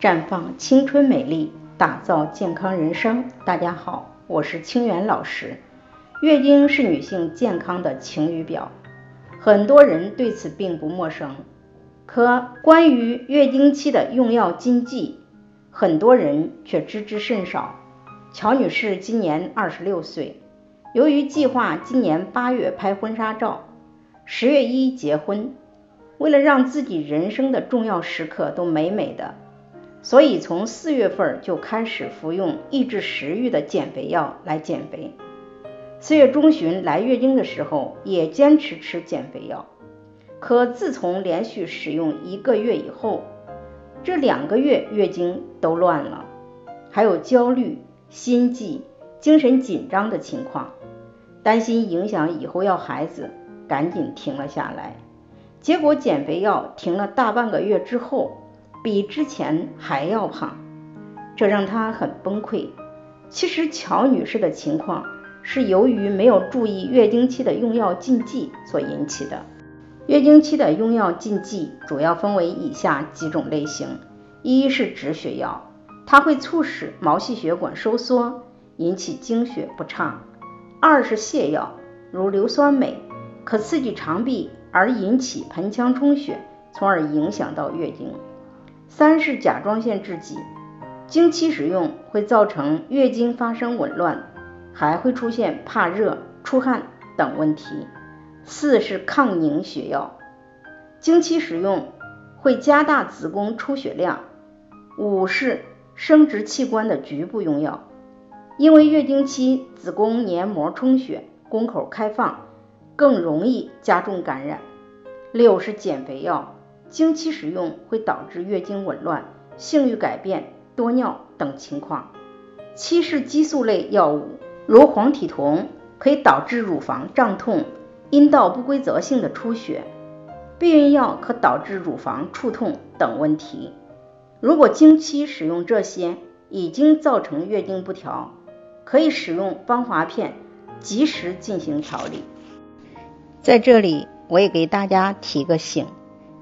绽放青春美丽，打造健康人生。大家好，我是清源老师。月经是女性健康的晴雨表，很多人对此并不陌生。可关于月经期的用药禁忌，很多人却知之甚少。乔女士今年二十六岁，由于计划今年八月拍婚纱照，十月一结婚，为了让自己人生的重要时刻都美美的。所以从四月份就开始服用抑制食欲的减肥药来减肥。四月中旬来月经的时候也坚持吃减肥药，可自从连续使用一个月以后，这两个月月经都乱了，还有焦虑、心悸、精神紧张的情况，担心影响以后要孩子，赶紧停了下来。结果减肥药停了大半个月之后。比之前还要胖，这让她很崩溃。其实乔女士的情况是由于没有注意月经期的用药禁忌所引起的。月经期的用药禁忌主要分为以下几种类型：一是止血药，它会促使毛细血管收缩，引起经血不畅；二是泻药，如硫酸镁，可刺激肠壁而引起盆腔充血，从而影响到月经。三是甲状腺制剂，经期使用会造成月经发生紊乱，还会出现怕热、出汗等问题。四是抗凝血药，经期使用会加大子宫出血量。五是生殖器官的局部用药，因为月经期子宫黏膜充血，宫口开放，更容易加重感染。六是减肥药。经期使用会导致月经紊乱、性欲改变、多尿等情况。七是激素类药物，如黄体酮，可以导致乳房胀痛、阴道不规则性的出血。避孕药可导致乳房触痛等问题。如果经期使用这些，已经造成月经不调，可以使用芳华片，及时进行调理。在这里，我也给大家提个醒。